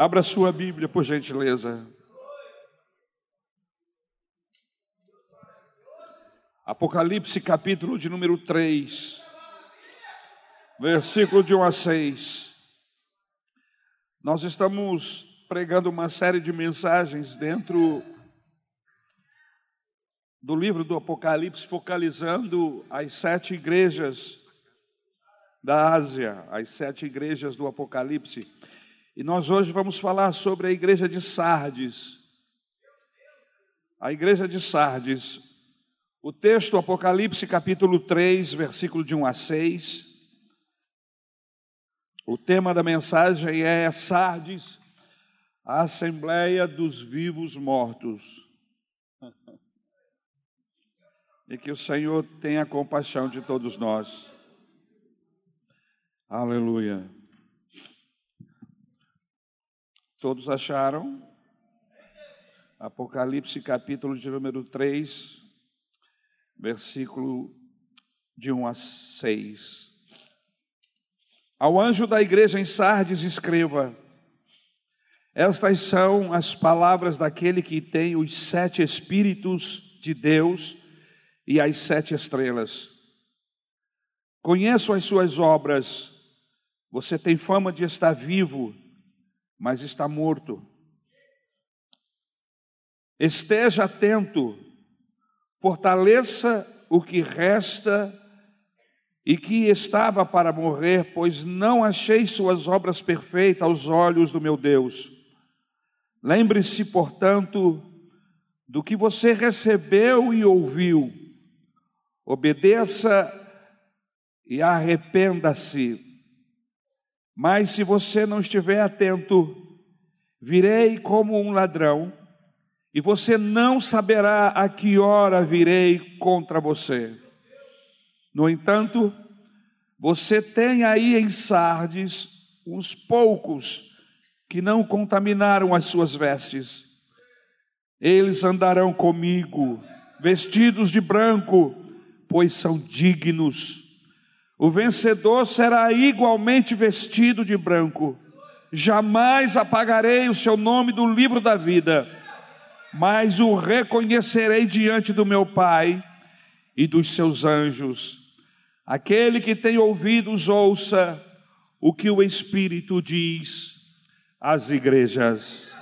Abra sua Bíblia, por gentileza. Apocalipse, capítulo de número 3, versículo de 1 a 6. Nós estamos pregando uma série de mensagens dentro do livro do Apocalipse, focalizando as sete igrejas da Ásia, as sete igrejas do Apocalipse. E nós hoje vamos falar sobre a igreja de Sardes. A igreja de Sardes. O texto Apocalipse capítulo 3, versículo de 1 a 6. O tema da mensagem é Sardes, a Assembleia dos Vivos Mortos. E que o Senhor tenha compaixão de todos nós. Aleluia. Todos acharam? Apocalipse capítulo de número 3, versículo de 1 a 6. Ao anjo da igreja em Sardes escreva: Estas são as palavras daquele que tem os sete espíritos de Deus e as sete estrelas. Conheço as suas obras, você tem fama de estar vivo, mas está morto. Esteja atento, fortaleça o que resta e que estava para morrer, pois não achei suas obras perfeitas aos olhos do meu Deus. Lembre-se, portanto, do que você recebeu e ouviu, obedeça e arrependa-se. Mas se você não estiver atento, virei como um ladrão, e você não saberá a que hora virei contra você. No entanto, você tem aí em Sardes uns poucos que não contaminaram as suas vestes. Eles andarão comigo, vestidos de branco, pois são dignos. O vencedor será igualmente vestido de branco. Jamais apagarei o seu nome do livro da vida, mas o reconhecerei diante do meu Pai e dos seus anjos. Aquele que tem ouvidos, ouça o que o Espírito diz às igrejas.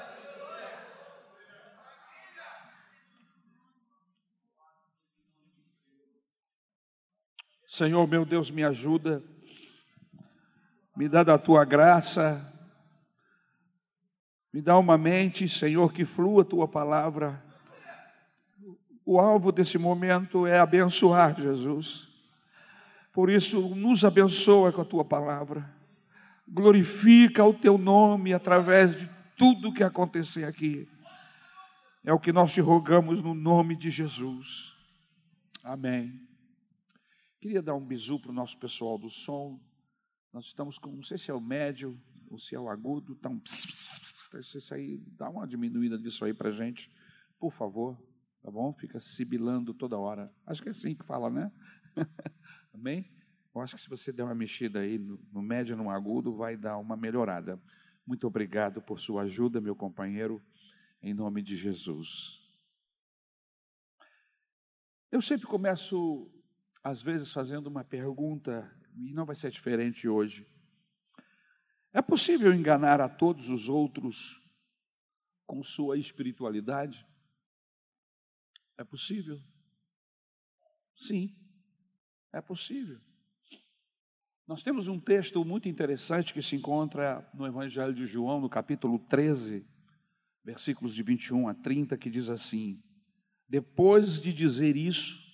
Senhor meu Deus, me ajuda, me dá da tua graça, me dá uma mente, Senhor, que flua a tua palavra. O alvo desse momento é abençoar Jesus. Por isso, nos abençoa com a tua palavra. Glorifica o teu nome através de tudo que acontecer aqui. É o que nós te rogamos no nome de Jesus. Amém. Queria dar um bisu para o nosso pessoal do som. Nós estamos com, não sei se é o médio ou se é o agudo, está um isso aí, dá uma diminuída disso aí para gente, por favor, tá bom? Fica sibilando toda hora. Acho que é assim que fala, né? Amém? Eu acho que se você der uma mexida aí no, no médio e no agudo, vai dar uma melhorada. Muito obrigado por sua ajuda, meu companheiro, em nome de Jesus. Eu sempre começo às vezes fazendo uma pergunta, e não vai ser diferente hoje. É possível enganar a todos os outros com sua espiritualidade? É possível? Sim, é possível. Nós temos um texto muito interessante que se encontra no Evangelho de João, no capítulo 13, versículos de 21 a 30, que diz assim: Depois de dizer isso,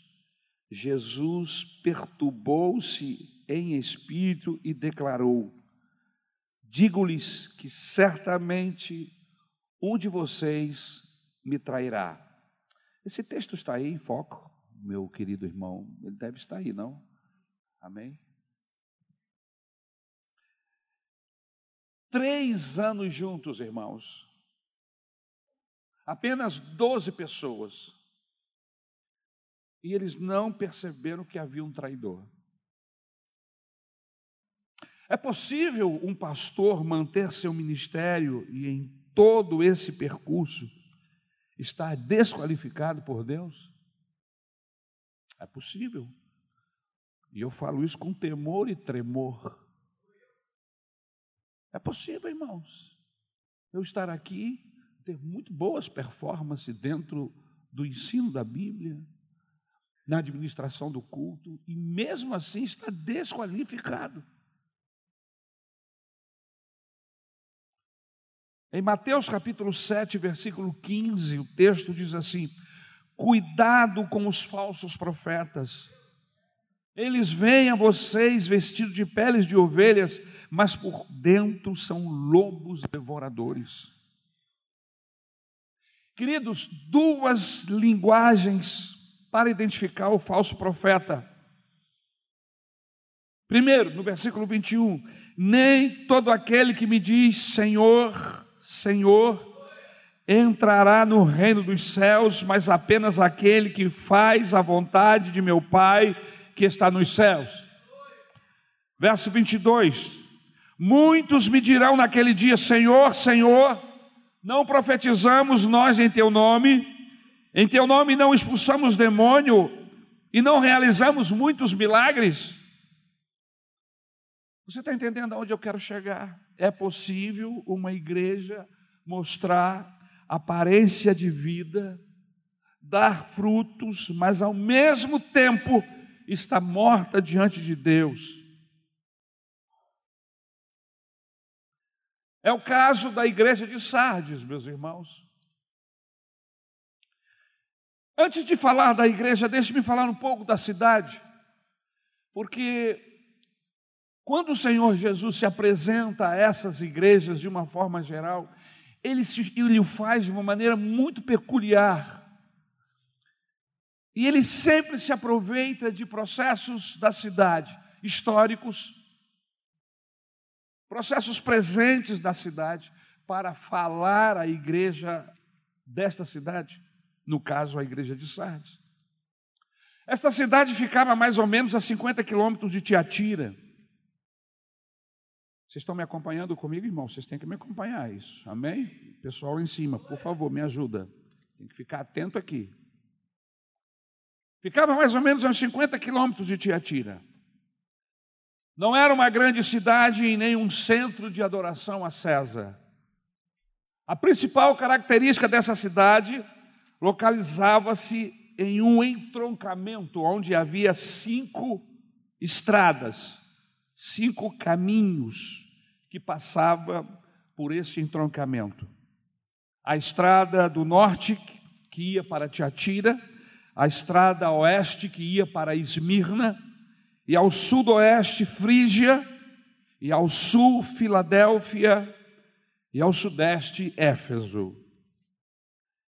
Jesus perturbou-se em espírito e declarou: Digo-lhes que certamente um de vocês me trairá. Esse texto está aí em foco, meu querido irmão. Ele deve estar aí, não? Amém? Três anos juntos, irmãos. Apenas doze pessoas e eles não perceberam que havia um traidor. É possível um pastor manter seu ministério e em todo esse percurso estar desqualificado por Deus? É possível. E eu falo isso com temor e tremor. É possível, irmãos, eu estar aqui, ter muito boas performances dentro do ensino da Bíblia, na administração do culto, e mesmo assim estar desqualificado. Em Mateus capítulo 7, versículo 15, o texto diz assim: Cuidado com os falsos profetas. Eles vêm a vocês vestidos de peles de ovelhas, mas por dentro são lobos devoradores. Queridos, duas linguagens para identificar o falso profeta. Primeiro, no versículo 21, nem todo aquele que me diz Senhor, Senhor, entrará no reino dos céus, mas apenas aquele que faz a vontade de meu Pai que está nos céus. Verso 22: Muitos me dirão naquele dia: Senhor, Senhor, não profetizamos nós em teu nome, em teu nome não expulsamos demônio e não realizamos muitos milagres. Você está entendendo aonde eu quero chegar? É possível uma igreja mostrar aparência de vida, dar frutos, mas ao mesmo tempo está morta diante de Deus. É o caso da igreja de Sardes, meus irmãos. Antes de falar da igreja, deixe-me falar um pouco da cidade, porque quando o Senhor Jesus se apresenta a essas igrejas de uma forma geral, ele, se, ele o faz de uma maneira muito peculiar. E ele sempre se aproveita de processos da cidade, históricos, processos presentes da cidade para falar à igreja desta cidade, no caso a igreja de Sardes. Esta cidade ficava mais ou menos a 50 quilômetros de Tiatira. Vocês estão me acompanhando comigo, irmão? Vocês têm que me acompanhar isso. Amém? Pessoal lá em cima, por favor, me ajuda. Tem que ficar atento aqui. Ficava mais ou menos a 50 quilômetros de Tiatira. Não era uma grande cidade e nem um centro de adoração a César. A principal característica dessa cidade localizava-se em um entroncamento onde havia cinco estradas, cinco caminhos que passavam por esse entroncamento. A estrada do norte que ia para Tiatira, a estrada oeste que ia para Esmirna, e ao sudoeste Frígia, e ao sul Filadélfia, e ao sudeste Éfeso.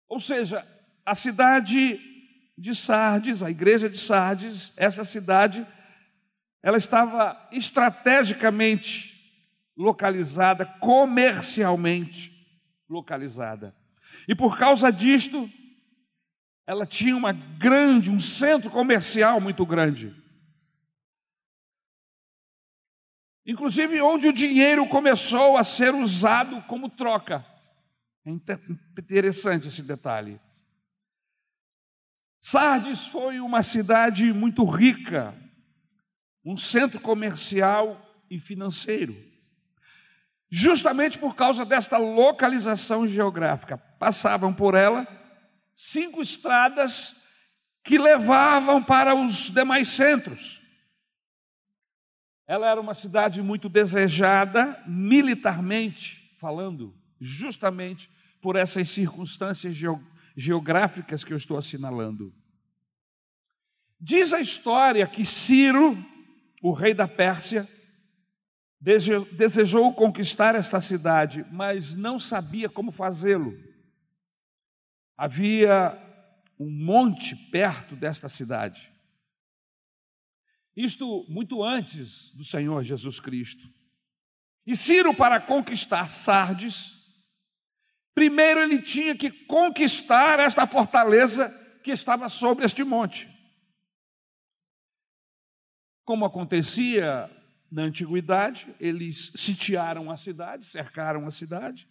Ou seja, a cidade de Sardes, a igreja de Sardes, essa cidade, ela estava estrategicamente localizada, comercialmente localizada. E por causa disto, ela tinha uma grande, um centro comercial muito grande. Inclusive onde o dinheiro começou a ser usado como troca. É interessante esse detalhe. Sardes foi uma cidade muito rica, um centro comercial e financeiro. Justamente por causa desta localização geográfica, passavam por ela cinco estradas que levavam para os demais centros. Ela era uma cidade muito desejada, militarmente falando, justamente por essas circunstâncias geográficas que eu estou assinalando. Diz a história que Ciro, o rei da Pérsia, desejou conquistar esta cidade, mas não sabia como fazê-lo. Havia um monte perto desta cidade. Isto muito antes do Senhor Jesus Cristo. E Ciro, para conquistar Sardes, primeiro ele tinha que conquistar esta fortaleza que estava sobre este monte. Como acontecia na antiguidade, eles sitiaram a cidade, cercaram a cidade,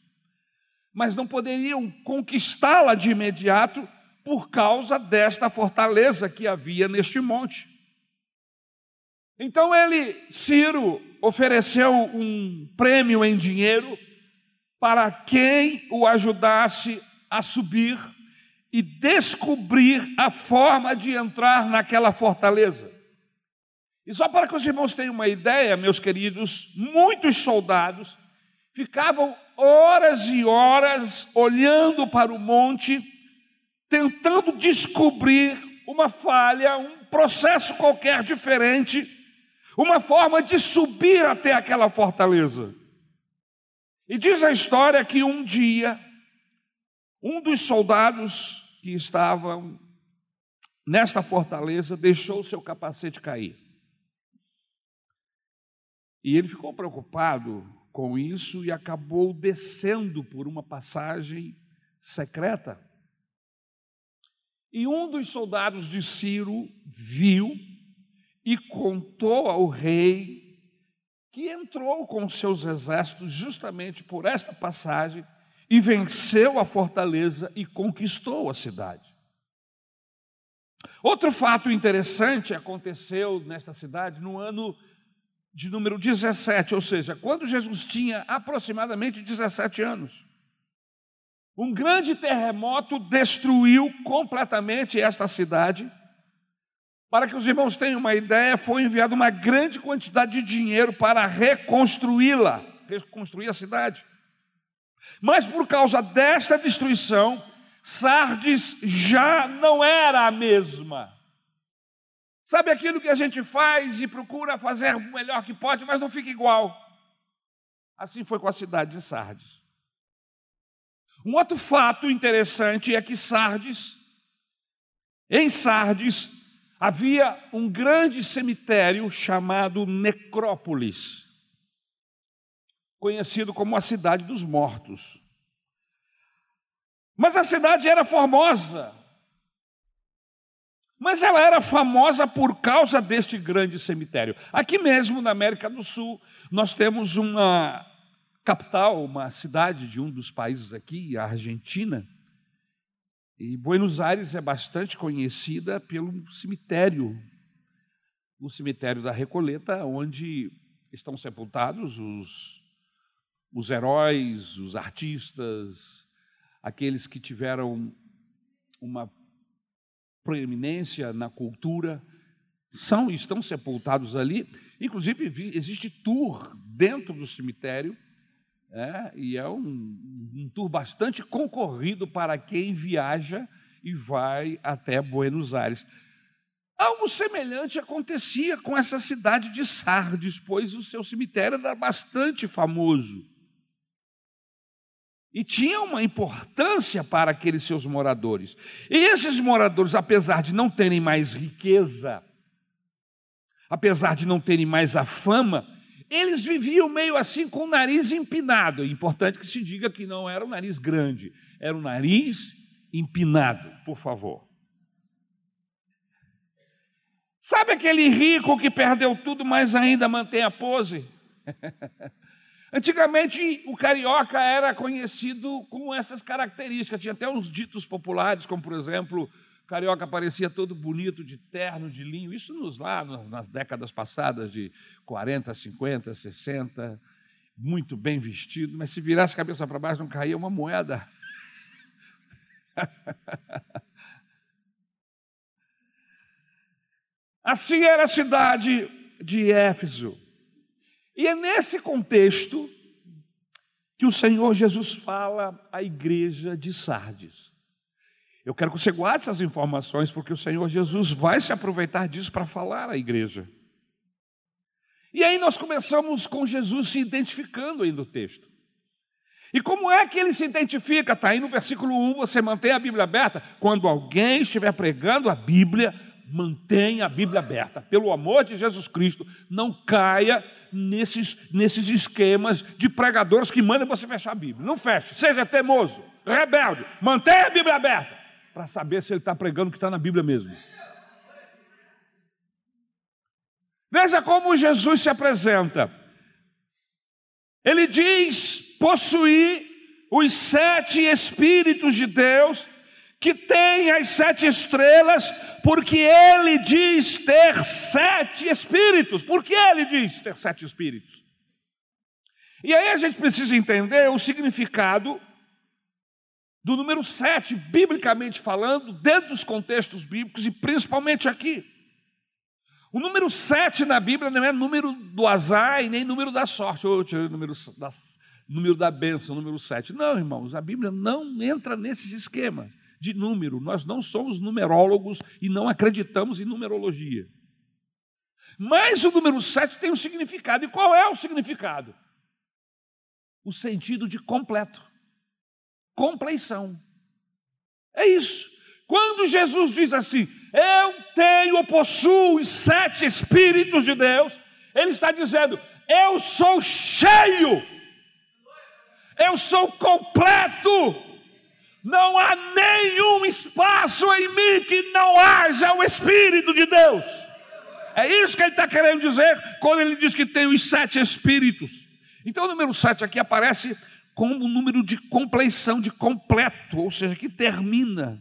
mas não poderiam conquistá-la de imediato por causa desta fortaleza que havia neste monte. Então ele, Ciro, ofereceu um prêmio em dinheiro para quem o ajudasse a subir e descobrir a forma de entrar naquela fortaleza. E só para que os irmãos tenham uma ideia, meus queridos, muitos soldados ficavam horas e horas olhando para o monte, tentando descobrir uma falha, um processo qualquer diferente, uma forma de subir até aquela fortaleza. E diz a história que um dia, um dos soldados que estavam nesta fortaleza deixou seu capacete cair. E ele ficou preocupado com isso e acabou descendo por uma passagem secreta. E um dos soldados de Ciro viu e contou ao rei que entrou com seus exércitos justamente por esta passagem e venceu a fortaleza e conquistou a cidade. Outro fato interessante aconteceu nesta cidade no ano de número 17, ou seja, quando Jesus tinha aproximadamente 17 anos. Um grande terremoto destruiu completamente esta cidade. Para que os irmãos tenham uma ideia, foi enviada uma grande quantidade de dinheiro para reconstruí-la, reconstruir a cidade. Mas por causa desta destruição, Sardes já não era a mesma. Sabe aquilo que a gente faz e procura fazer o melhor que pode, mas não fica igual? Assim foi com a cidade de Sardes. Um outro fato interessante é que Sardes, em Sardes, havia um grande cemitério chamado Necrópolis, conhecido como a cidade dos mortos. Mas a cidade era formosa, mas ela era famosa por causa deste grande cemitério. Aqui mesmo, na América do Sul, nós temos uma capital, uma cidade de um dos países aqui, a Argentina. E Buenos Aires é bastante conhecida pelo cemitério, o cemitério da Recoleta, onde estão sepultados os, os heróis, os artistas, aqueles que tiveram uma proeminência na cultura, são estão sepultados ali. Inclusive, existe tour dentro do cemitério, é, e é um, um tour bastante concorrido para quem viaja e vai até Buenos Aires. Algo semelhante acontecia com essa cidade de Sardes, pois o seu cemitério era bastante famoso e tinha uma importância para aqueles seus moradores. E esses moradores, apesar de não terem mais riqueza, apesar de não terem mais a fama, eles viviam meio assim com o nariz empinado. É importante que se diga que não era um nariz grande, era um nariz empinado, por favor. Sabe aquele rico que perdeu tudo, mas ainda mantém a pose? Antigamente, o carioca era conhecido com essas características. Tinha até uns ditos populares, como, por exemplo, carioca parecia todo bonito de terno, de linho. Isso nos lá nas décadas passadas, de 40, 50, 60, muito bem vestido, mas se virasse a cabeça para baixo não caía uma moeda. assim era a cidade de Éfeso. E é nesse contexto que o Senhor Jesus fala à igreja de Sardes. Eu quero que você guarde essas informações, porque o Senhor Jesus vai se aproveitar disso para falar à igreja. E aí nós começamos com Jesus se identificando aí no texto. E como é que ele se identifica? Está aí no versículo 1, você mantém a Bíblia aberta. Quando alguém estiver pregando a Bíblia, mantenha a Bíblia aberta. Pelo amor de Jesus Cristo, não caia nesses, nesses esquemas de pregadores que mandam você fechar a Bíblia. Não feche, seja teimoso, rebelde, mantenha a Bíblia aberta, para saber se ele está pregando o que está na Bíblia mesmo. Veja como Jesus se apresenta. Ele diz possuir os sete Espíritos de Deus, que tem as sete estrelas, porque ele diz ter sete Espíritos. Por que ele diz ter sete Espíritos? E aí a gente precisa entender o significado do número sete, biblicamente falando, dentro dos contextos bíblicos e principalmente aqui. O número sete na Bíblia não é número do azar e nem número da sorte, ou número da, número da bênção, número sete. Não, irmãos, a Bíblia não entra nesse esquema de número. Nós não somos numerólogos e não acreditamos em numerologia. Mas o número sete tem um significado. E qual é o significado? O sentido de completo, compleição. É isso. Quando Jesus diz assim, eu tenho ou possuo os sete Espíritos de Deus, Ele está dizendo, eu sou cheio, eu sou completo, não há nenhum espaço em mim que não haja o Espírito de Deus. É isso que ele está querendo dizer quando ele diz que tem os sete Espíritos. Então o número sete aqui aparece como um número de compleição, de completo, ou seja, que termina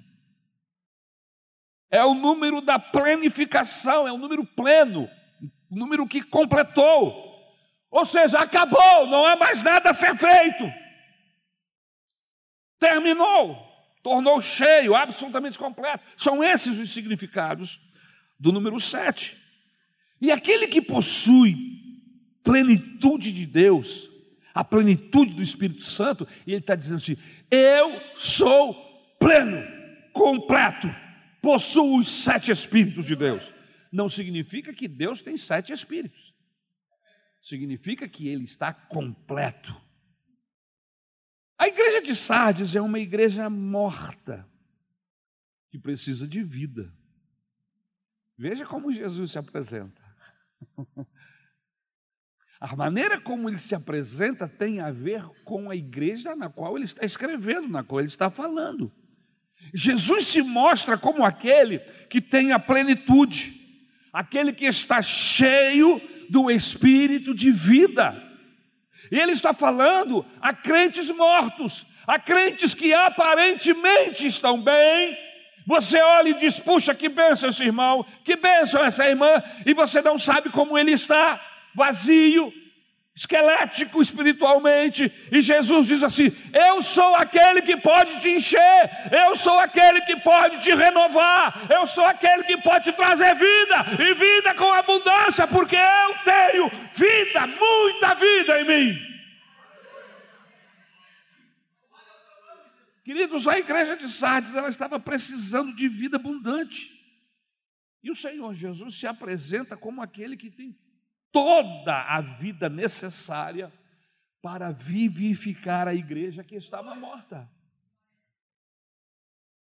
é o número da plenificação, é o número pleno, o número que completou. Ou seja, acabou, não há mais nada a ser feito. Terminou, tornou cheio, absolutamente completo. São esses os significados do número 7. E aquele que possui plenitude de Deus, a plenitude do Espírito Santo, e ele está dizendo assim: Eu sou pleno, completo possuo os sete Espíritos de Deus. Não significa que Deus tem sete Espíritos. Significa que Ele está completo. A igreja de Sardes é uma igreja morta, que precisa de vida. Veja como Jesus se apresenta. A maneira como ele se apresenta tem a ver com a igreja na qual ele está escrevendo, na qual ele está falando. Jesus se mostra como aquele que tem a plenitude, aquele que está cheio do espírito de vida. E ele está falando a crentes mortos, a crentes que aparentemente estão bem. Você olha e diz: puxa, que benção esse irmão, que benção essa irmã, e você não sabe como ele está, vazio, esquelético espiritualmente, e Jesus diz assim: Eu sou aquele que pode te encher, eu sou aquele que pode te renovar, eu sou aquele que pode te trazer vida, e vida com abundância, porque eu tenho vida, muita vida em mim. Queridos, a igreja de Sardes ela estava precisando de vida abundante. E o Senhor Jesus se apresenta como aquele que tem toda a vida necessária para vivificar a igreja que estava morta.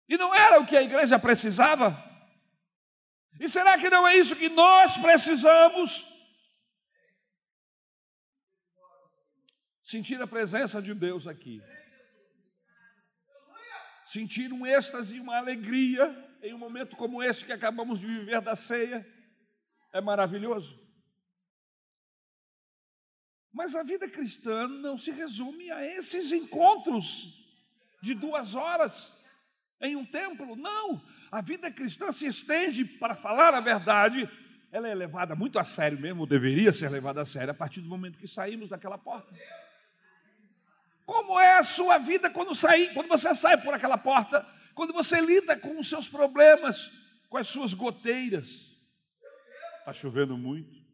E não era o que a igreja precisava? E será que não é isso que nós precisamos? Sentir a presença de Deus aqui. Sentir um êxtase e uma alegria em um momento como esse que acabamos de viver da ceia. É maravilhoso. Mas a vida cristã não se resume a esses encontros de duas horas em um templo. Não. A vida cristã se estende, para falar a verdade, ela é levada muito a sério mesmo, deveria ser levada a sério a partir do momento que saímos daquela porta. Como é a sua vida quando sair, quando você sai por aquela porta, quando você lida com os seus problemas, com as suas goteiras? Está chovendo muito.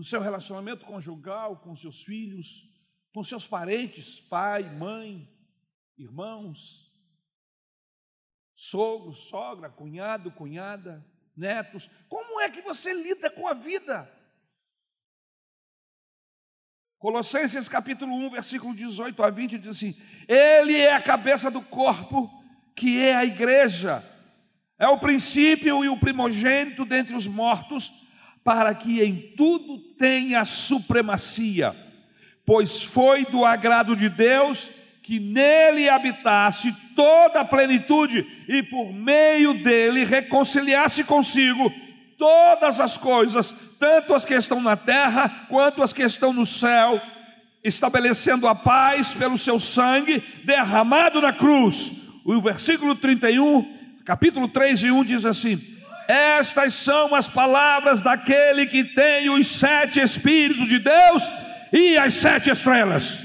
No seu relacionamento conjugal, com seus filhos, com seus parentes, pai, mãe, irmãos, sogro, sogra, cunhado, cunhada, netos. Como é que você lida com a vida? Colossenses capítulo 1, versículo 18 a 20 diz assim: Ele é a cabeça do corpo, que é a igreja, é o princípio e o primogênito dentre os mortos para que em tudo tenha supremacia, pois foi do agrado de Deus que nele habitasse toda a plenitude e por meio dele reconciliasse consigo todas as coisas, tanto as que estão na terra quanto as que estão no céu, estabelecendo a paz pelo seu sangue derramado na cruz. O versículo 31, capítulo 3 e 1 diz assim: Estas são as palavras daquele que tem os sete Espíritos de Deus e as sete estrelas.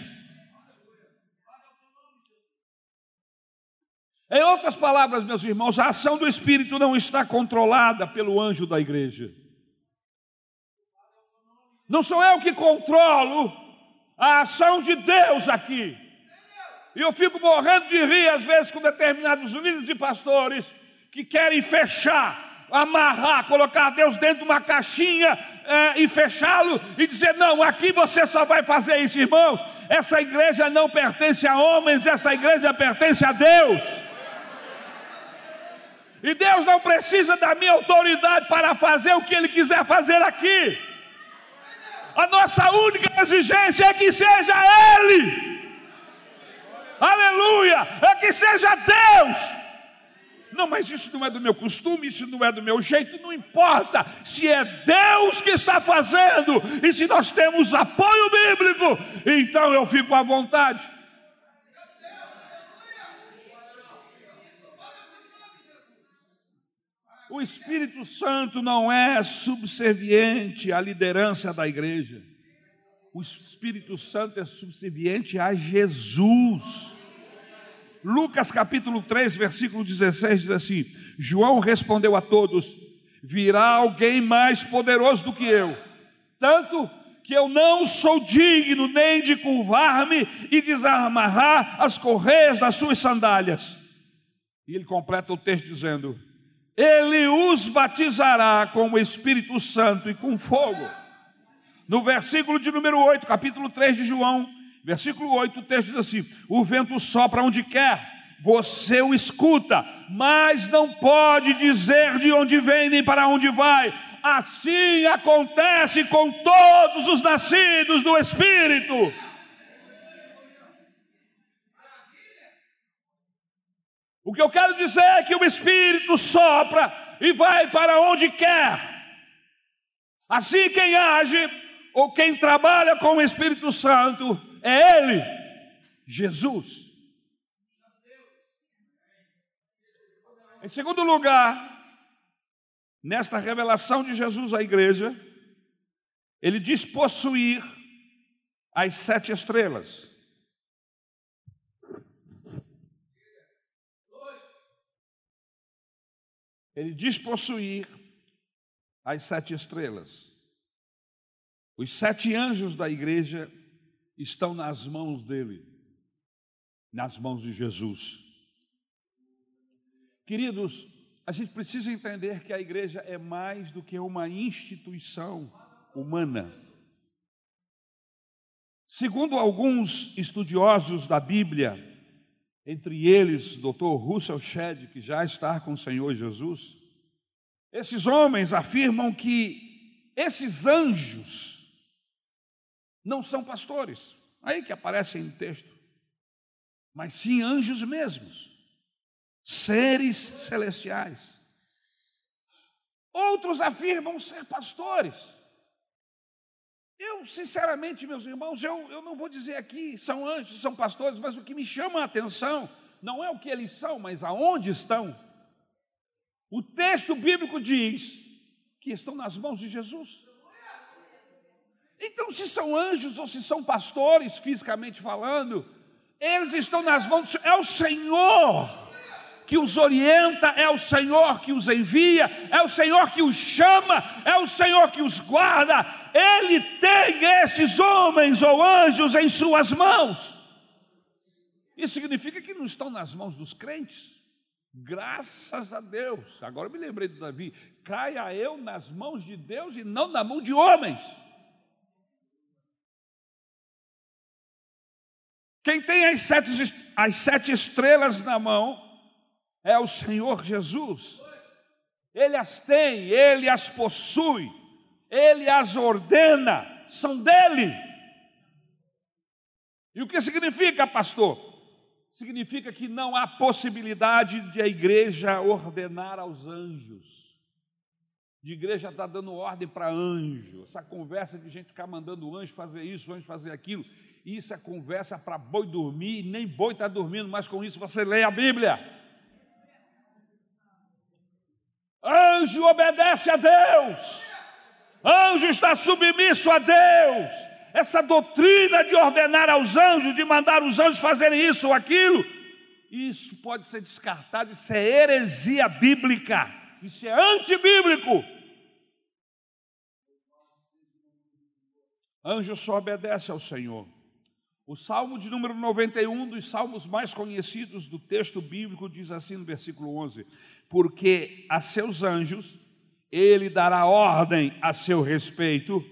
Em outras palavras, meus irmãos, a ação do Espírito não está controlada pelo anjo da igreja. Não sou eu que controlo a ação de Deus aqui. E eu fico morrendo de rir, às vezes, com determinados líderes e pastores que querem fechar, amarrar, colocar Deus dentro de uma caixinha é, e fechá-lo e dizer: não, aqui você só vai fazer isso, irmãos. Essa igreja não pertence a homens, essa igreja pertence a Deus. E Deus não precisa da minha autoridade para fazer o que Ele quiser fazer aqui. A nossa única exigência é que seja Ele. Aleluia! É que seja Deus. Não, mas isso não é do meu costume, isso não é do meu jeito, não importa. Se é Deus que está fazendo e se nós temos apoio bíblico, então eu fico à vontade. O Espírito Santo não é subserviente à liderança da igreja. O Espírito Santo é subserviente a Jesus. Lucas capítulo 3, versículo 16 diz assim: João respondeu a todos: Virá alguém mais poderoso do que eu, tanto que eu não sou digno nem de curvar-me e desamarrar as correias das suas sandálias. E ele completa o texto dizendo: ele os batizará com o Espírito Santo e com fogo. No versículo de número 8, capítulo 3 de João, versículo 8, o texto diz assim: O vento sopra onde quer, você o escuta, mas não pode dizer de onde vem nem para onde vai. Assim acontece com todos os nascidos do Espírito. O que eu quero dizer é que o Espírito sopra e vai para onde quer. Assim, quem age ou quem trabalha com o Espírito Santo é Ele, Jesus. Em segundo lugar, nesta revelação de Jesus à igreja, ele diz possuir as sete estrelas. Ele diz possuir as sete estrelas. Os sete anjos da igreja estão nas mãos dele, nas mãos de Jesus. Queridos, a gente precisa entender que a igreja é mais do que uma instituição humana. Segundo alguns estudiosos da Bíblia, entre eles Dr. Russell Shedd, que já está com o Senhor Jesus, esses homens afirmam que esses anjos não são pastores, aí que aparecem no texto, mas sim anjos mesmos, seres celestiais. Outros afirmam ser pastores. Eu, sinceramente, meus irmãos, eu, eu não vou dizer aqui, são anjos, são pastores, mas o que me chama a atenção não é o que eles são, mas aonde estão. O texto bíblico diz que estão nas mãos de Jesus. Então, se são anjos ou se são pastores, fisicamente falando, eles estão nas mãos, é o Senhor que os orienta, é o Senhor que os envia, é o Senhor que os chama, é o Senhor que os guarda. Ele tem esses homens ou anjos em suas mãos. Isso significa que não estão nas mãos dos crentes. Graças a Deus. Agora me lembrei de Davi. Caia eu nas mãos de Deus e não na mão de homens. Quem tem as sete, as sete estrelas na mão é o Senhor Jesus. Ele as tem, ele as possui, ele as ordena, são dele. E o que significa, pastor? significa que não há possibilidade de a igreja ordenar aos anjos. De igreja estar tá dando ordem para anjo, essa conversa de gente ficar mandando anjo fazer isso, anjo fazer aquilo, isso é conversa para boi dormir, nem boi está dormindo, mas com isso você lê a Bíblia. Anjo obedece a Deus, anjo está submisso a Deus. Essa doutrina de ordenar aos anjos, de mandar os anjos fazerem isso ou aquilo, isso pode ser descartado, isso é heresia bíblica, isso é antibíblico. Anjo só obedece ao Senhor. O salmo de número 91, dos salmos mais conhecidos do texto bíblico, diz assim no versículo 11: Porque a seus anjos ele dará ordem a seu respeito,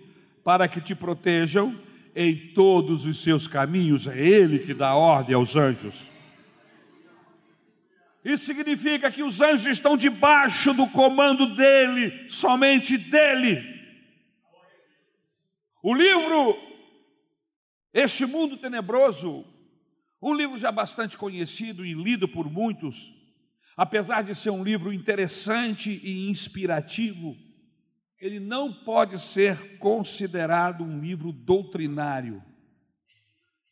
para que te protejam em todos os seus caminhos. É ele que dá ordem aos anjos. Isso significa que os anjos estão debaixo do comando dele, somente dele. O livro Este Mundo Tenebroso, um livro já bastante conhecido e lido por muitos, apesar de ser um livro interessante e inspirativo, ele não pode ser considerado um livro doutrinário.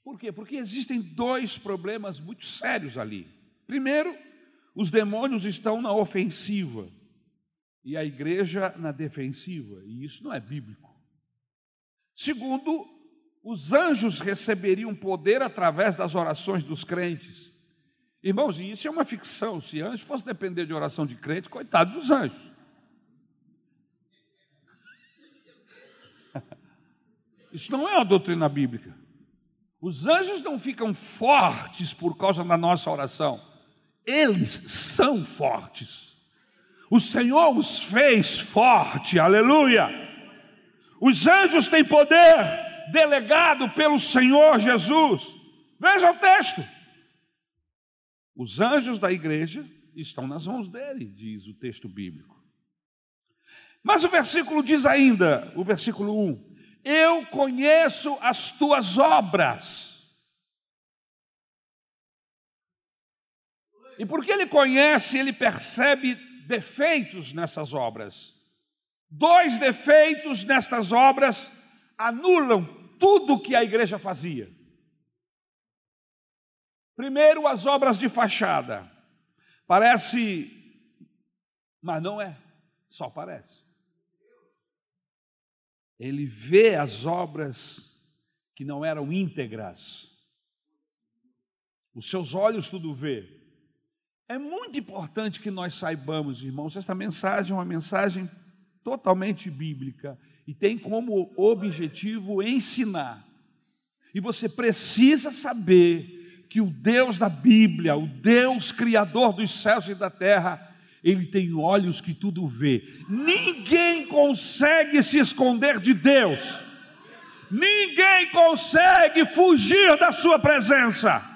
Por quê? Porque existem dois problemas muito sérios ali. Primeiro, os demônios estão na ofensiva e a igreja na defensiva, e isso não é bíblico. Segundo, os anjos receberiam poder através das orações dos crentes. Irmãos, isso é uma ficção. Se anjo fosse depender de oração de crente, coitado dos anjos. Isso não é uma doutrina bíblica. Os anjos não ficam fortes por causa da nossa oração. Eles são fortes. O Senhor os fez forte. Aleluia. Os anjos têm poder delegado pelo Senhor Jesus. Veja o texto. Os anjos da igreja estão nas mãos dele, diz o texto bíblico. Mas o versículo diz ainda, o versículo 1: Eu conheço as tuas obras. E porque ele conhece, ele percebe defeitos nessas obras. Dois defeitos nestas obras anulam tudo que a igreja fazia. Primeiro, as obras de fachada. Parece, mas não é, só parece. Ele vê as obras que não eram íntegras. Os seus olhos tudo vê. É muito importante que nós saibamos, irmãos, esta mensagem é uma mensagem totalmente bíblica e tem como objetivo ensinar. E você precisa saber que o Deus da Bíblia, o Deus criador dos céus e da terra, ele tem olhos que tudo vê. Ninguém consegue se esconder de Deus. Ninguém consegue fugir da sua presença.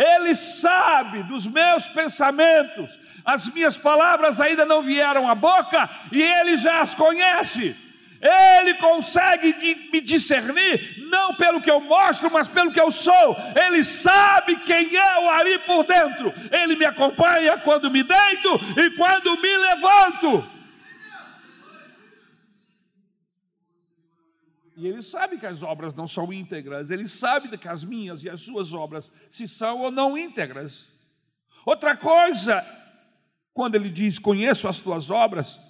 Ele sabe dos meus pensamentos, as minhas palavras ainda não vieram à boca e ele já as conhece. Ele consegue me discernir, não pelo que eu mostro, mas pelo que eu sou. Ele sabe quem o Ari por dentro. Ele me acompanha quando me deito e quando me levanto. E ele sabe que as obras não são íntegras, ele sabe que as minhas e as suas obras se são ou não íntegras. Outra coisa, quando ele diz conheço as tuas obras,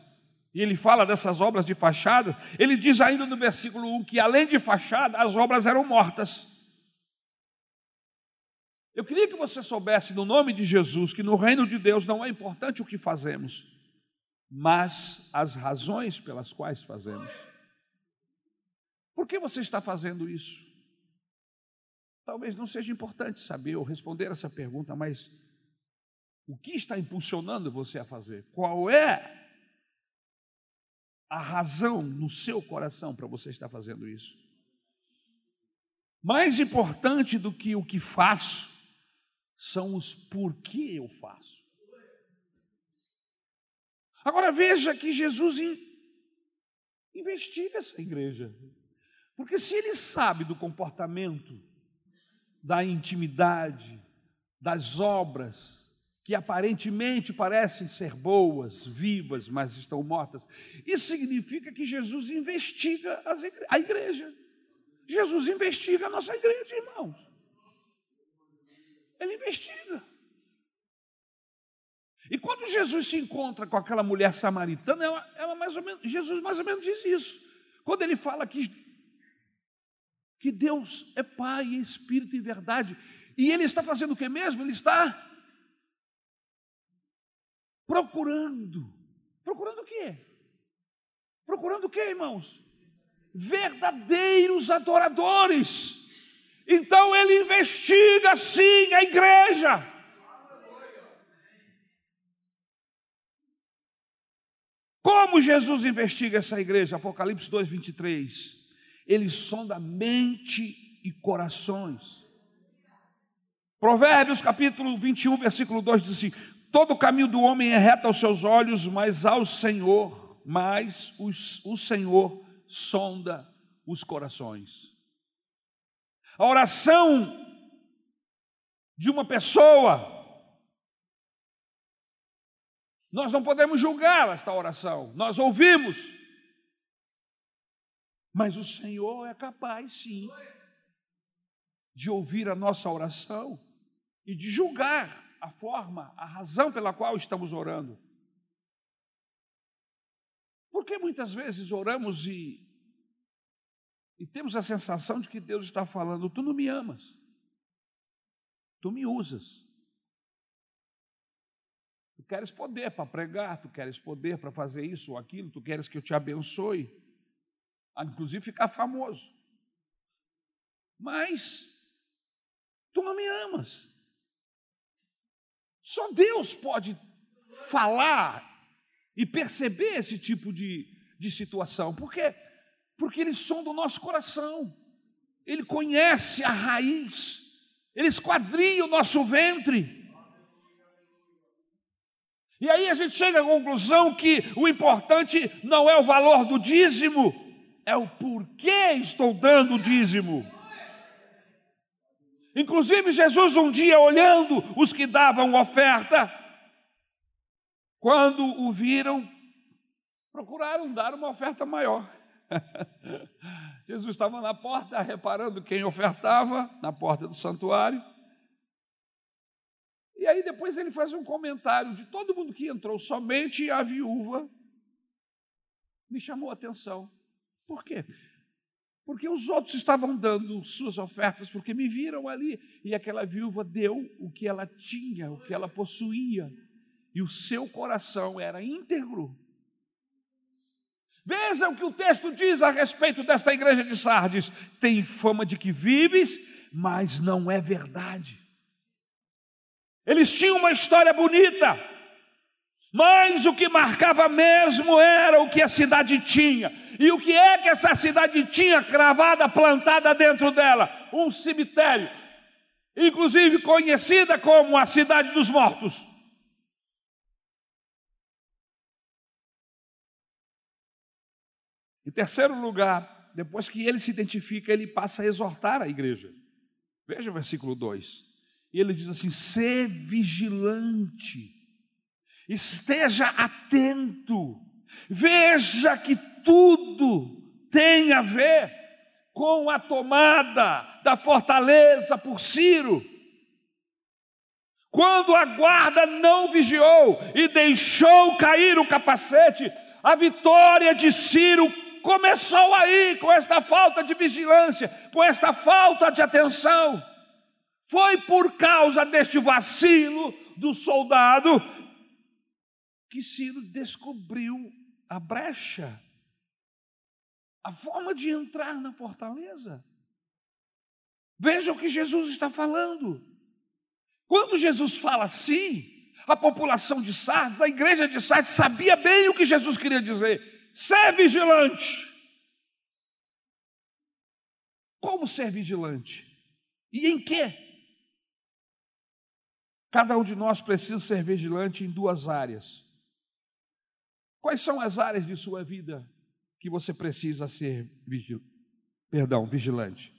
e ele fala dessas obras de fachada, ele diz ainda no versículo 1 que além de fachada, as obras eram mortas. Eu queria que você soubesse, no nome de Jesus, que no reino de Deus não é importante o que fazemos, mas as razões pelas quais fazemos. Por que você está fazendo isso? Talvez não seja importante saber ou responder essa pergunta, mas o que está impulsionando você a fazer? Qual é a razão no seu coração para você estar fazendo isso? Mais importante do que o que faço são os porquê eu faço. Agora veja que Jesus investiga essa igreja. Porque se ele sabe do comportamento da intimidade, das obras que aparentemente parecem ser boas, vivas, mas estão mortas. Isso significa que Jesus investiga a igreja. Jesus investiga a nossa igreja, irmãos. Ele investiga. E quando Jesus se encontra com aquela mulher samaritana, ela, ela mais ou menos, Jesus mais ou menos diz isso. Quando ele fala que, que Deus é Pai, Espírito e verdade, e ele está fazendo o que mesmo? Ele está procurando. Procurando o quê? Procurando o quê, irmãos? Verdadeiros adoradores. Então ele investiga sim a igreja. Como Jesus investiga essa igreja? Apocalipse 2, 23. Ele sonda mente e corações. Provérbios capítulo 21, versículo 2 diz assim: Todo o caminho do homem é reto aos seus olhos, mas ao Senhor, mas o Senhor sonda os corações. A oração de uma pessoa, nós não podemos julgar esta oração, nós ouvimos, mas o Senhor é capaz, sim, de ouvir a nossa oração e de julgar a forma, a razão pela qual estamos orando. Porque muitas vezes oramos e, e temos a sensação de que Deus está falando: Tu não me amas, tu me usas. Tu queres poder para pregar, tu queres poder para fazer isso ou aquilo, tu queres que eu te abençoe, inclusive ficar famoso. Mas tu não me amas. Só Deus pode falar e perceber esse tipo de, de situação. Por quê? Porque Ele sonda o nosso coração, Ele conhece a raiz, Ele esquadria o nosso ventre. E aí a gente chega à conclusão que o importante não é o valor do dízimo, é o porquê estou dando o dízimo. Inclusive, Jesus, um dia olhando os que davam oferta, quando o viram, procuraram dar uma oferta maior. Jesus estava na porta, reparando quem ofertava, na porta do santuário. E aí depois ele faz um comentário de todo mundo que entrou, somente a viúva me chamou a atenção. Por quê? porque os outros estavam dando suas ofertas, porque me viram ali, e aquela viúva deu o que ela tinha, o que ela possuía, e o seu coração era íntegro. Veja o que o texto diz a respeito desta igreja de Sardes: tem fama de que vives, mas não é verdade. Eles tinham uma história bonita, mas o que marcava mesmo era o que a cidade tinha. E o que é que essa cidade tinha cravada, plantada dentro dela? Um cemitério, inclusive conhecida como a cidade dos mortos. Em terceiro lugar, depois que ele se identifica, ele passa a exortar a igreja. Veja o versículo 2. E ele diz assim: ser vigilante, esteja atento, veja que tudo tem a ver com a tomada da fortaleza por Ciro. Quando a guarda não vigiou e deixou cair o capacete, a vitória de Ciro começou aí, com esta falta de vigilância, com esta falta de atenção. Foi por causa deste vacilo do soldado que Ciro descobriu a brecha a forma de entrar na fortaleza. Veja o que Jesus está falando. Quando Jesus fala assim, a população de Sardes, a igreja de Sardes sabia bem o que Jesus queria dizer. Ser vigilante. Como ser vigilante? E em quê? Cada um de nós precisa ser vigilante em duas áreas. Quais são as áreas de sua vida que você precisa ser perdão, vigilante.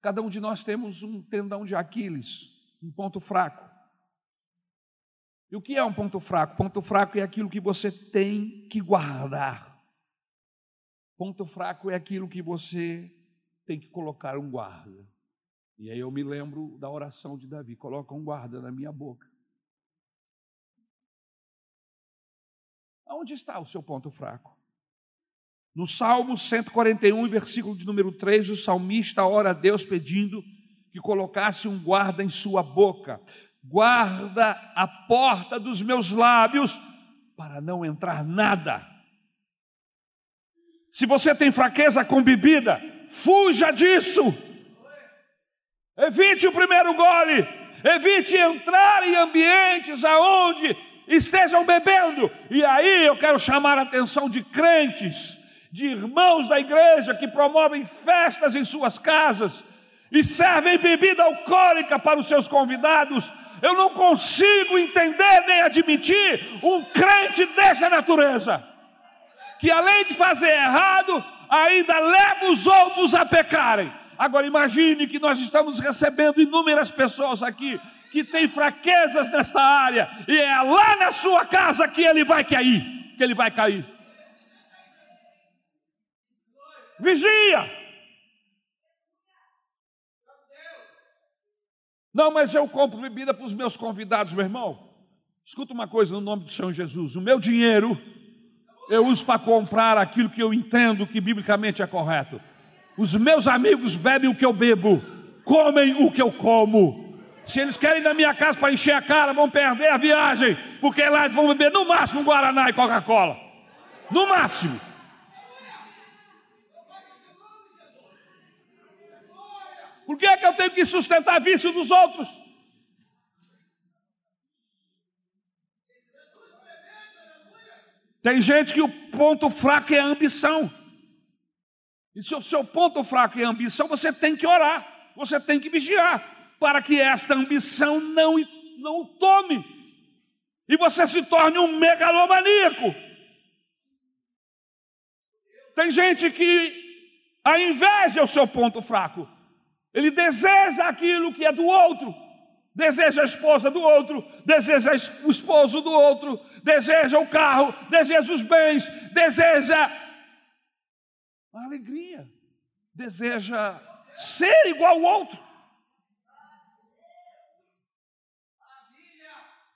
Cada um de nós temos um tendão de Aquiles, um ponto fraco. E o que é um ponto fraco? Ponto fraco é aquilo que você tem que guardar. Ponto fraco é aquilo que você tem que colocar um guarda. E aí eu me lembro da oração de Davi: coloca um guarda na minha boca. Aonde está o seu ponto fraco? No Salmo 141, versículo de número 3, o salmista ora a Deus pedindo que colocasse um guarda em sua boca. Guarda a porta dos meus lábios para não entrar nada. Se você tem fraqueza com bebida, fuja disso. Evite o primeiro gole, evite entrar em ambientes aonde estejam bebendo. E aí eu quero chamar a atenção de crentes de irmãos da igreja que promovem festas em suas casas e servem bebida alcoólica para os seus convidados. Eu não consigo entender nem admitir um crente dessa natureza, que além de fazer errado, ainda leva os outros a pecarem. Agora imagine que nós estamos recebendo inúmeras pessoas aqui que têm fraquezas nesta área, e é lá na sua casa que ele vai cair, que ele vai cair. Vigia. Não, mas eu compro bebida para os meus convidados, meu irmão. Escuta uma coisa no nome do Senhor Jesus: o meu dinheiro eu uso para comprar aquilo que eu entendo que biblicamente é correto. Os meus amigos bebem o que eu bebo, comem o que eu como. Se eles querem ir na minha casa para encher a cara, vão perder a viagem, porque lá eles vão beber no máximo Guaraná e Coca-Cola. No máximo. Por que é que eu tenho que sustentar vício dos outros? Tem gente que o ponto fraco é a ambição. E se o seu ponto fraco é a ambição, você tem que orar, você tem que vigiar, para que esta ambição não, não o tome. E você se torne um megalomaníaco. Tem gente que a inveja é o seu ponto fraco. Ele deseja aquilo que é do outro, deseja a esposa do outro, deseja o esposo do outro, deseja o carro, deseja os bens, deseja a alegria, deseja ser igual ao outro.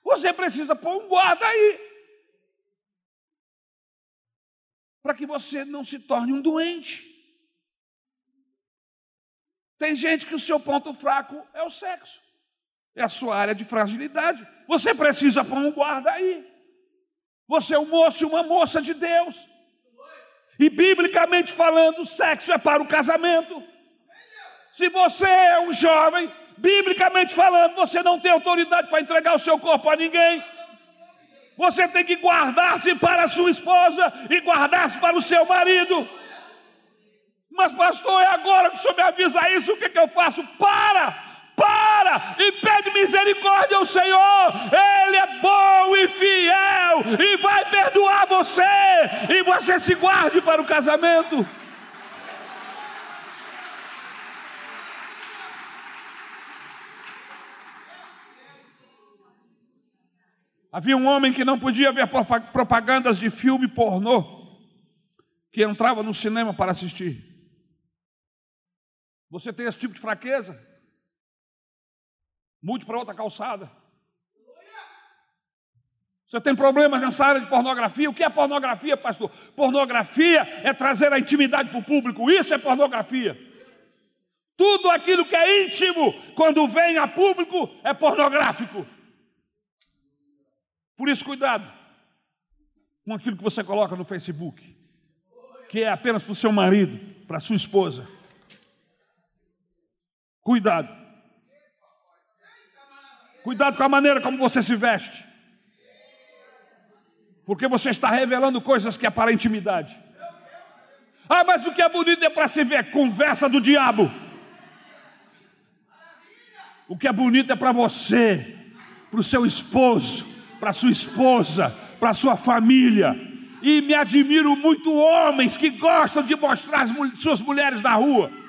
Você precisa pôr um guarda aí. Para que você não se torne um doente. Tem gente que o seu ponto fraco é o sexo, é a sua área de fragilidade. Você precisa pôr um guarda aí. Você é um moço e uma moça de Deus. E biblicamente falando, o sexo é para o casamento. Se você é um jovem, biblicamente falando, você não tem autoridade para entregar o seu corpo a ninguém. Você tem que guardar-se para a sua esposa e guardar-se para o seu marido. Mas, pastor, é agora que o senhor me avisa isso, o que, que eu faço? Para! Para e pede misericórdia ao Senhor, Ele é bom e fiel e vai perdoar você, e você se guarde para o casamento. Havia um homem que não podia ver propagandas de filme pornô, que entrava no cinema para assistir. Você tem esse tipo de fraqueza? Mude para outra calçada. Você tem problemas nessa área de pornografia? O que é pornografia, pastor? Pornografia é trazer a intimidade para o público. Isso é pornografia. Tudo aquilo que é íntimo, quando vem a público, é pornográfico. Por isso, cuidado com aquilo que você coloca no Facebook, que é apenas para o seu marido, para a sua esposa. Cuidado. Cuidado com a maneira como você se veste. Porque você está revelando coisas que é para a intimidade. Ah, mas o que é bonito é para se ver conversa do diabo. O que é bonito é para você, para o seu esposo, para sua esposa, para sua família. E me admiro muito homens que gostam de mostrar as suas mulheres na rua.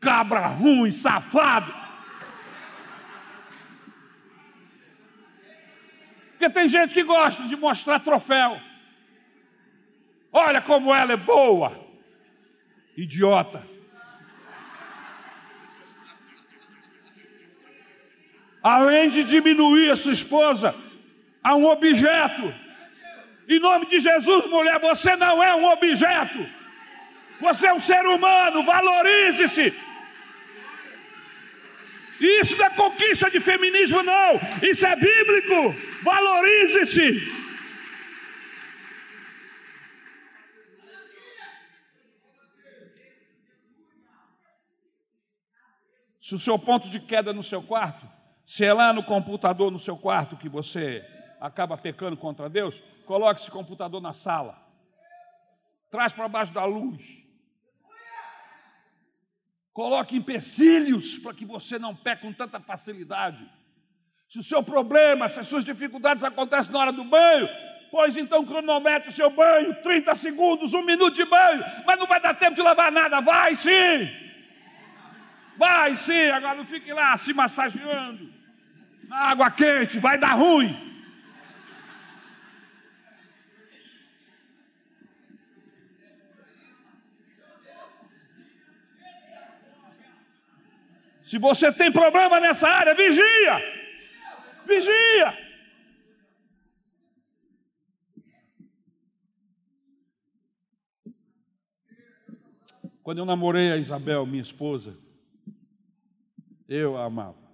Cabra ruim, safado. Porque tem gente que gosta de mostrar troféu. Olha como ela é boa. Idiota. Além de diminuir a sua esposa a um objeto. Em nome de Jesus, mulher, você não é um objeto. Você é um ser humano, valorize-se. Isso não é conquista de feminismo, não. Isso é bíblico. Valorize-se. Se o seu ponto de queda no seu quarto, se é lá no computador no seu quarto que você acaba pecando contra Deus, coloque esse computador na sala. Traz para baixo da luz. Coloque empecilhos para que você não peque com tanta facilidade. Se o seu problema, se as suas dificuldades acontecem na hora do banho, pois então cronometre o seu banho, 30 segundos, um minuto de banho, mas não vai dar tempo de lavar nada. Vai sim! Vai sim, agora não fique lá se massageando na água quente, vai dar ruim. Se você tem problema nessa área, vigia. Vigia. Quando eu namorei a Isabel, minha esposa, eu a amava.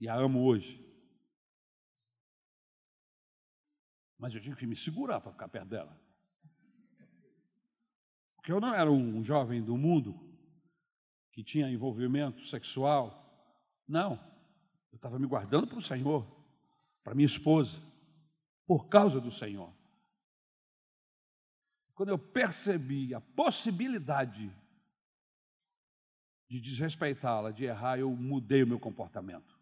E a amo hoje. Mas eu tive que me segurar para ficar perto dela. Porque eu não era um jovem do mundo que tinha envolvimento sexual. Não, eu estava me guardando para o Senhor, para minha esposa, por causa do Senhor. Quando eu percebi a possibilidade de desrespeitá-la, de errar, eu mudei o meu comportamento.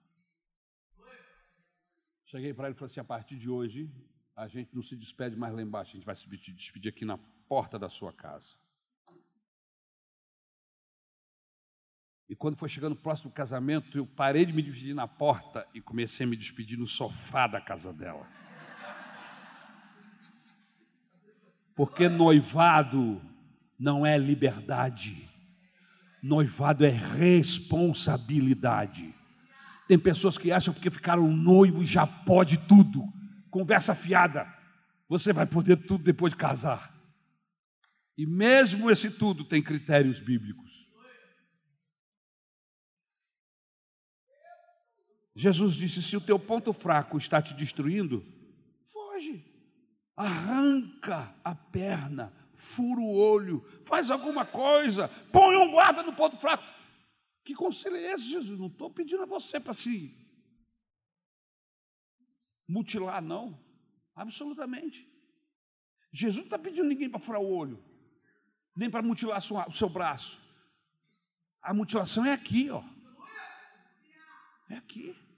Cheguei para ele e falei assim: a partir de hoje, a gente não se despede mais lá embaixo, a gente vai se despedir aqui na porta da sua casa. E quando foi chegando próximo do casamento, eu parei de me despedir na porta e comecei a me despedir no sofá da casa dela. Porque noivado não é liberdade, noivado é responsabilidade. Tem pessoas que acham que ficaram noivos já pode tudo, conversa fiada. Você vai poder tudo depois de casar. E mesmo esse tudo tem critérios bíblicos. Jesus disse: se o teu ponto fraco está te destruindo, foge, arranca a perna, fura o olho, faz alguma coisa, põe um guarda no ponto fraco. Que conselho é esse, Jesus? Não estou pedindo a você para se mutilar, não. Absolutamente. Jesus não está pedindo ninguém para furar o olho, nem para mutilar o seu braço. A mutilação é aqui, ó. É aqui.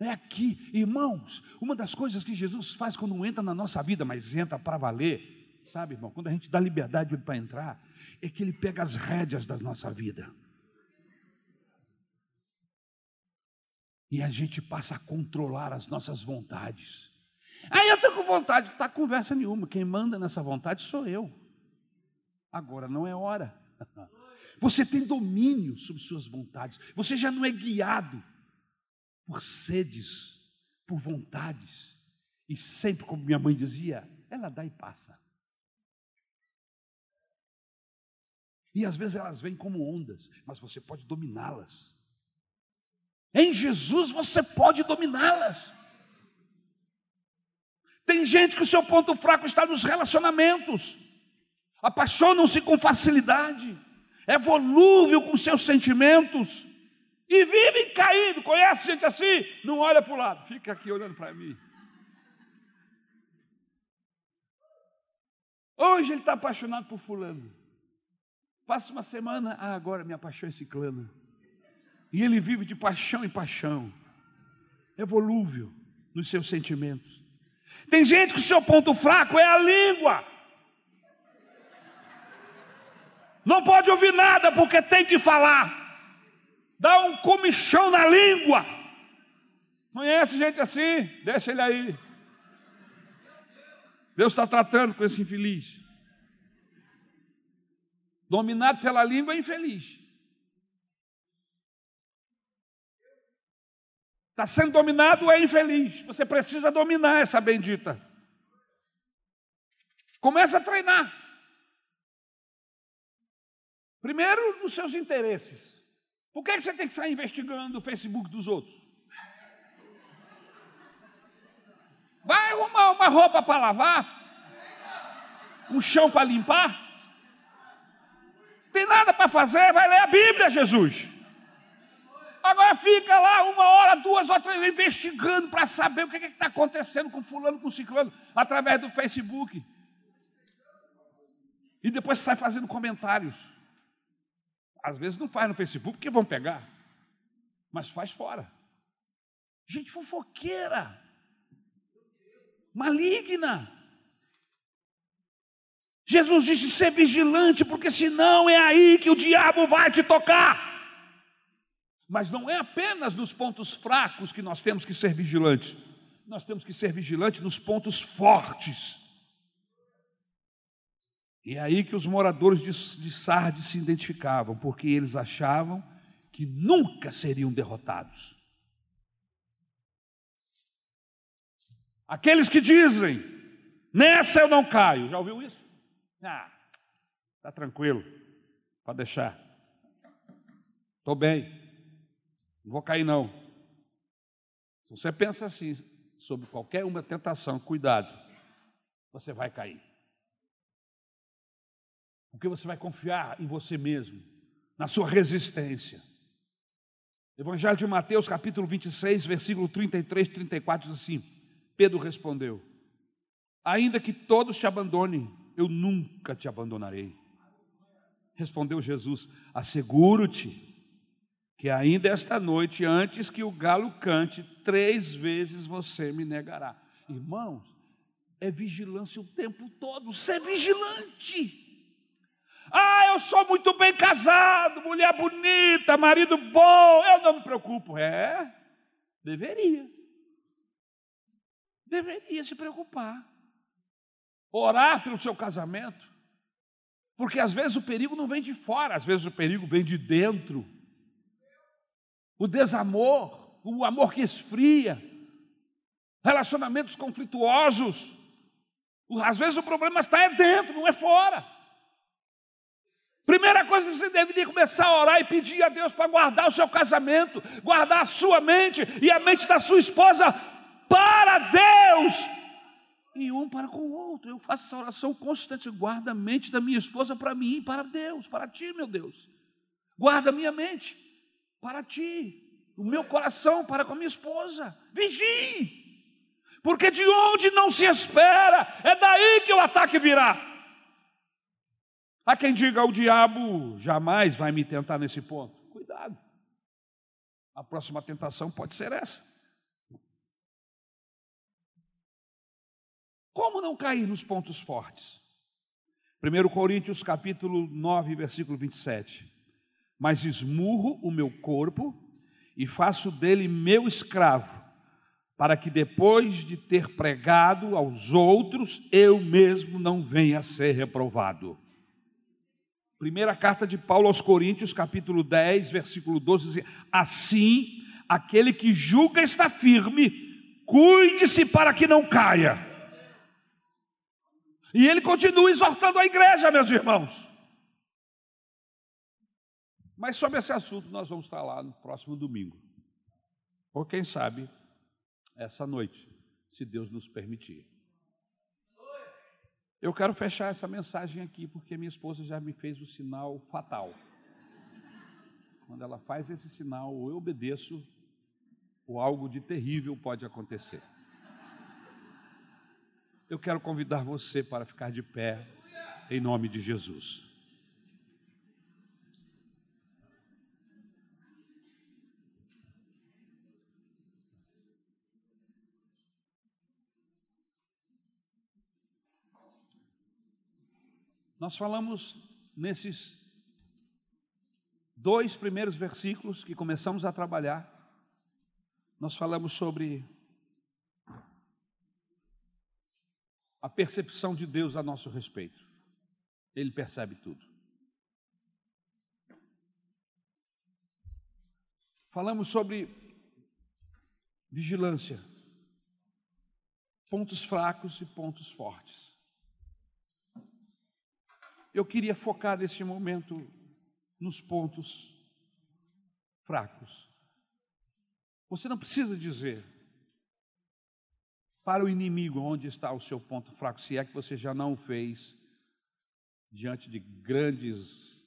É aqui, irmãos. Uma das coisas que Jesus faz quando entra na nossa vida, mas entra para valer, sabe, irmão? Quando a gente dá liberdade para entrar, é que Ele pega as rédeas da nossa vida. E a gente passa a controlar as nossas vontades. Aí eu estou com vontade, está conversa nenhuma. Quem manda nessa vontade sou eu. Agora não é hora. Você tem domínio sobre suas vontades. Você já não é guiado por sedes, por vontades. E sempre, como minha mãe dizia, ela dá e passa. E às vezes elas vêm como ondas, mas você pode dominá-las. Em Jesus você pode dominá-las. Tem gente que o seu ponto fraco está nos relacionamentos, apaixonam-se com facilidade é volúvel com seus sentimentos e vivem caído. Conhece gente assim? Não olha para o lado, fica aqui olhando para mim. Hoje ele está apaixonado por fulano. Passa uma semana, ah, agora me apaixonou esse clã. E ele vive de paixão em paixão. É volúvel nos seus sentimentos. Tem gente que o seu ponto fraco é a língua. Não pode ouvir nada porque tem que falar. Dá um comichão na língua. Conhece gente assim? Deixa ele aí. Deus está tratando com esse infeliz. Dominado pela língua é infeliz. Está sendo dominado é infeliz. Você precisa dominar essa bendita. Começa a treinar. Primeiro, nos seus interesses. Por que você tem que estar investigando o Facebook dos outros? Vai arrumar uma roupa para lavar? Um chão para limpar? Tem nada para fazer? Vai ler a Bíblia, Jesus. Agora fica lá uma hora, duas horas, investigando para saber o que está acontecendo com fulano, com ciclano, através do Facebook. E depois sai fazendo comentários. Às vezes não faz no Facebook porque vão pegar, mas faz fora. Gente fofoqueira, maligna. Jesus disse: ser vigilante, porque senão é aí que o diabo vai te tocar. Mas não é apenas nos pontos fracos que nós temos que ser vigilantes, nós temos que ser vigilantes nos pontos fortes. E é aí que os moradores de, de Sardes se identificavam, porque eles achavam que nunca seriam derrotados. Aqueles que dizem, nessa eu não caio, já ouviu isso? Ah, está tranquilo, pode deixar, estou bem. Não vou cair, não. Se você pensa assim sobre qualquer uma tentação, cuidado, você vai cair. Porque você vai confiar em você mesmo, na sua resistência. Evangelho de Mateus, capítulo 26, versículo 33, 34, diz assim: Pedro respondeu: Ainda que todos te abandonem, eu nunca te abandonarei. Respondeu Jesus: Asseguro-te que ainda esta noite, antes que o galo cante, três vezes você me negará. Irmãos, é vigilância o tempo todo, ser vigilante. Ah, eu sou muito bem casado, mulher bonita, marido bom, eu não me preocupo. É, deveria. Deveria se preocupar. Orar pelo seu casamento. Porque às vezes o perigo não vem de fora, às vezes o perigo vem de dentro o desamor, o amor que esfria, relacionamentos conflituosos. Às vezes o problema está dentro, não é fora. Primeira coisa que você deveria começar a orar e pedir a Deus para guardar o seu casamento, guardar a sua mente e a mente da sua esposa para Deus e um para com o outro. Eu faço essa oração constante. Guarda a mente da minha esposa para mim, para Deus, para ti, meu Deus. Guarda a minha mente para ti, o meu coração para com a minha esposa. Vigie, porque de onde não se espera, é daí que o ataque virá. Há quem diga: o diabo jamais vai me tentar nesse ponto. Cuidado, a próxima tentação pode ser essa. Como não cair nos pontos fortes? 1 Coríntios capítulo 9, versículo 27 mas esmurro o meu corpo e faço dele meu escravo, para que depois de ter pregado aos outros, eu mesmo não venha a ser reprovado. Primeira carta de Paulo aos Coríntios, capítulo 10, versículo 12, diz: Assim, aquele que julga está firme, cuide-se para que não caia. E ele continua exortando a igreja, meus irmãos. Mas sobre esse assunto nós vamos estar lá no próximo domingo. Ou quem sabe, essa noite, se Deus nos permitir. Eu quero fechar essa mensagem aqui porque minha esposa já me fez o sinal fatal. Quando ela faz esse sinal, ou eu obedeço, ou algo de terrível pode acontecer. Eu quero convidar você para ficar de pé, em nome de Jesus. Nós falamos nesses dois primeiros versículos que começamos a trabalhar, nós falamos sobre a percepção de Deus a nosso respeito. Ele percebe tudo. Falamos sobre vigilância, pontos fracos e pontos fortes. Eu queria focar nesse momento nos pontos fracos. Você não precisa dizer para o inimigo onde está o seu ponto fraco, se é que você já não o fez diante de grandes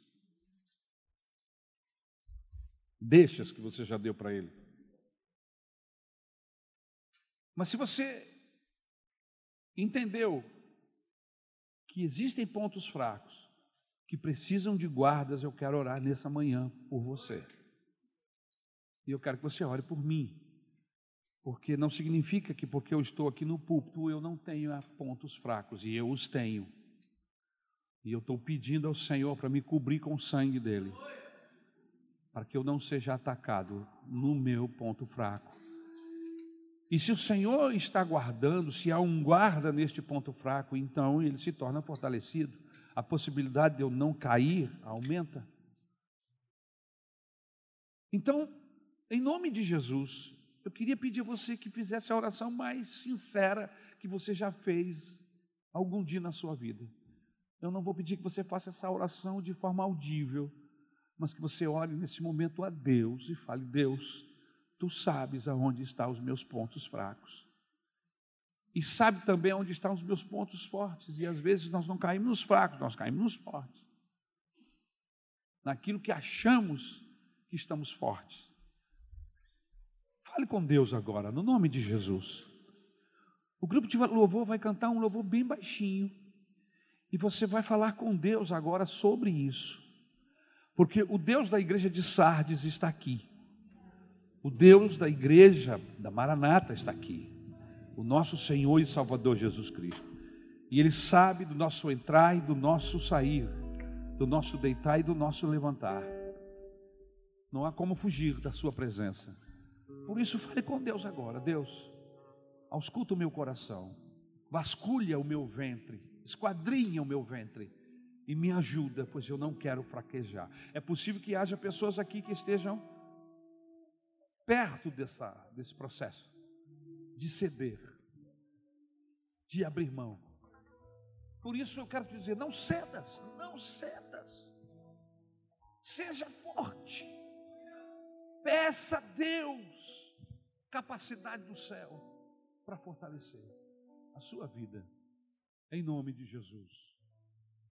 deixas que você já deu para ele. Mas se você entendeu que existem pontos fracos que precisam de guardas, eu quero orar nessa manhã por você. E eu quero que você ore por mim. Porque não significa que porque eu estou aqui no púlpito eu não tenho pontos fracos, e eu os tenho. E eu estou pedindo ao Senhor para me cobrir com o sangue dele, para que eu não seja atacado no meu ponto fraco. E se o Senhor está guardando, se há um guarda neste ponto fraco, então ele se torna fortalecido. A possibilidade de eu não cair aumenta. Então, em nome de Jesus, eu queria pedir a você que fizesse a oração mais sincera que você já fez algum dia na sua vida. Eu não vou pedir que você faça essa oração de forma audível, mas que você ore nesse momento a Deus e fale: Deus, tu sabes aonde estão os meus pontos fracos. E sabe também onde estão os meus pontos fortes. E às vezes nós não caímos nos fracos, nós caímos nos fortes. Naquilo que achamos que estamos fortes. Fale com Deus agora, no nome de Jesus. O grupo de louvor vai cantar um louvor bem baixinho. E você vai falar com Deus agora sobre isso. Porque o Deus da igreja de Sardes está aqui. O Deus da igreja da Maranata está aqui. O nosso Senhor e Salvador Jesus Cristo. E Ele sabe do nosso entrar e do nosso sair, do nosso deitar e do nosso levantar. Não há como fugir da Sua presença. Por isso, fale com Deus agora. Deus, ausculta o meu coração, vasculha o meu ventre, esquadrinha o meu ventre e me ajuda, pois eu não quero fraquejar. É possível que haja pessoas aqui que estejam perto dessa, desse processo de ceder, de abrir mão. Por isso eu quero te dizer: não cedas, não cedas, seja forte. Peça a Deus capacidade do céu para fortalecer a sua vida, em nome de Jesus.